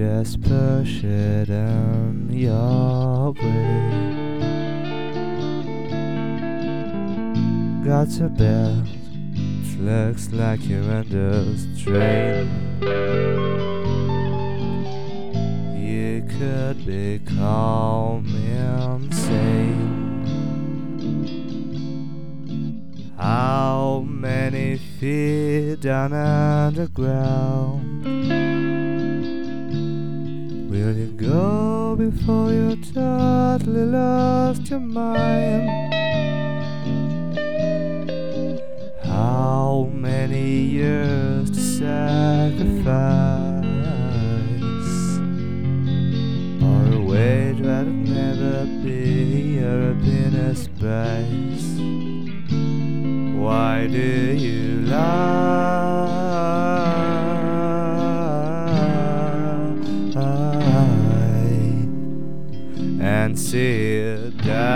just push it in your way. Got to belt, looks like you're under strain. You could be calm and sane. How many feet down underground before you totally lost your mind? How many years to sacrifice or a wage that'll never be your happiness price? And sit down?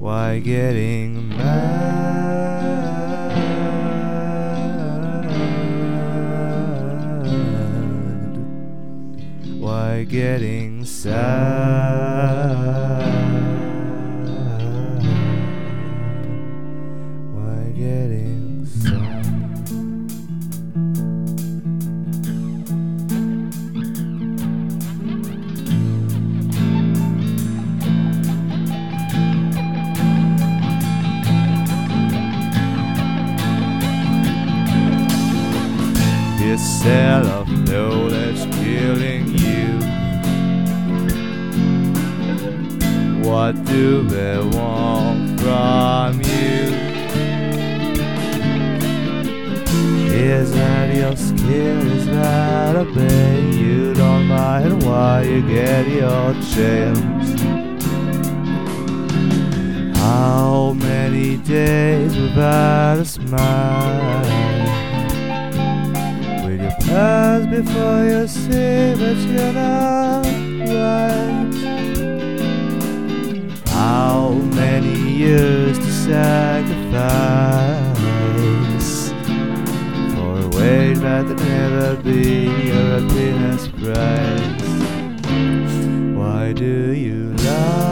Why getting mad? Why getting sad? This cell of knowledge killing you. What do they want from you? Is that your skill? Is that a bay? You don't mind why you get your chance. How many days without a smile? Before you see that you're not right? How many years to sacrifice for a wage that will never be your happiness price? Why do you lie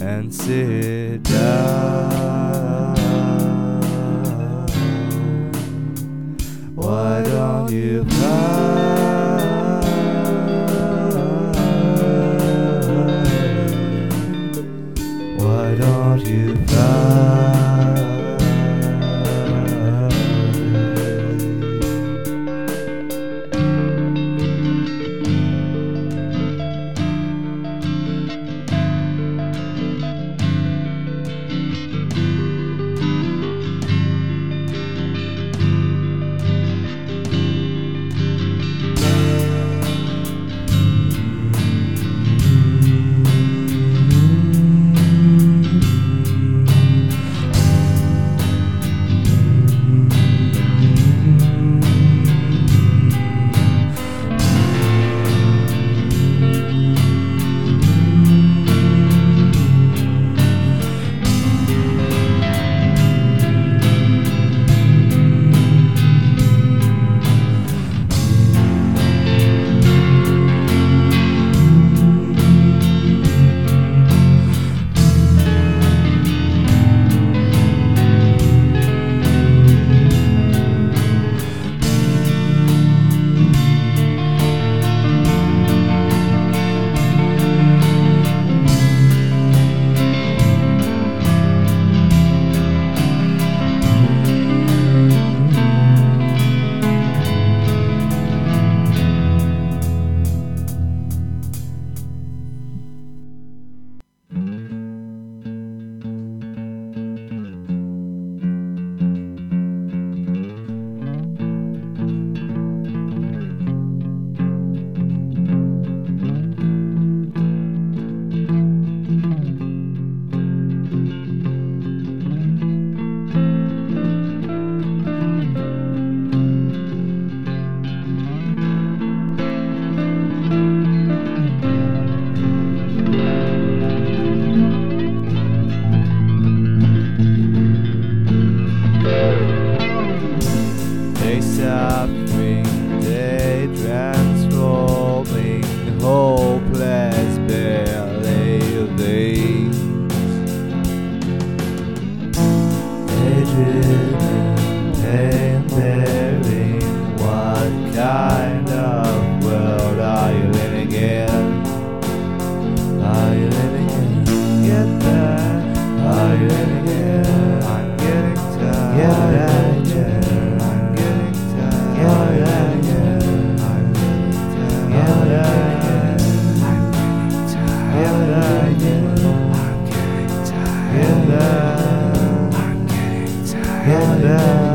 and sit down? Why don't you fight? Why don't you fight? living. Hey. yeah.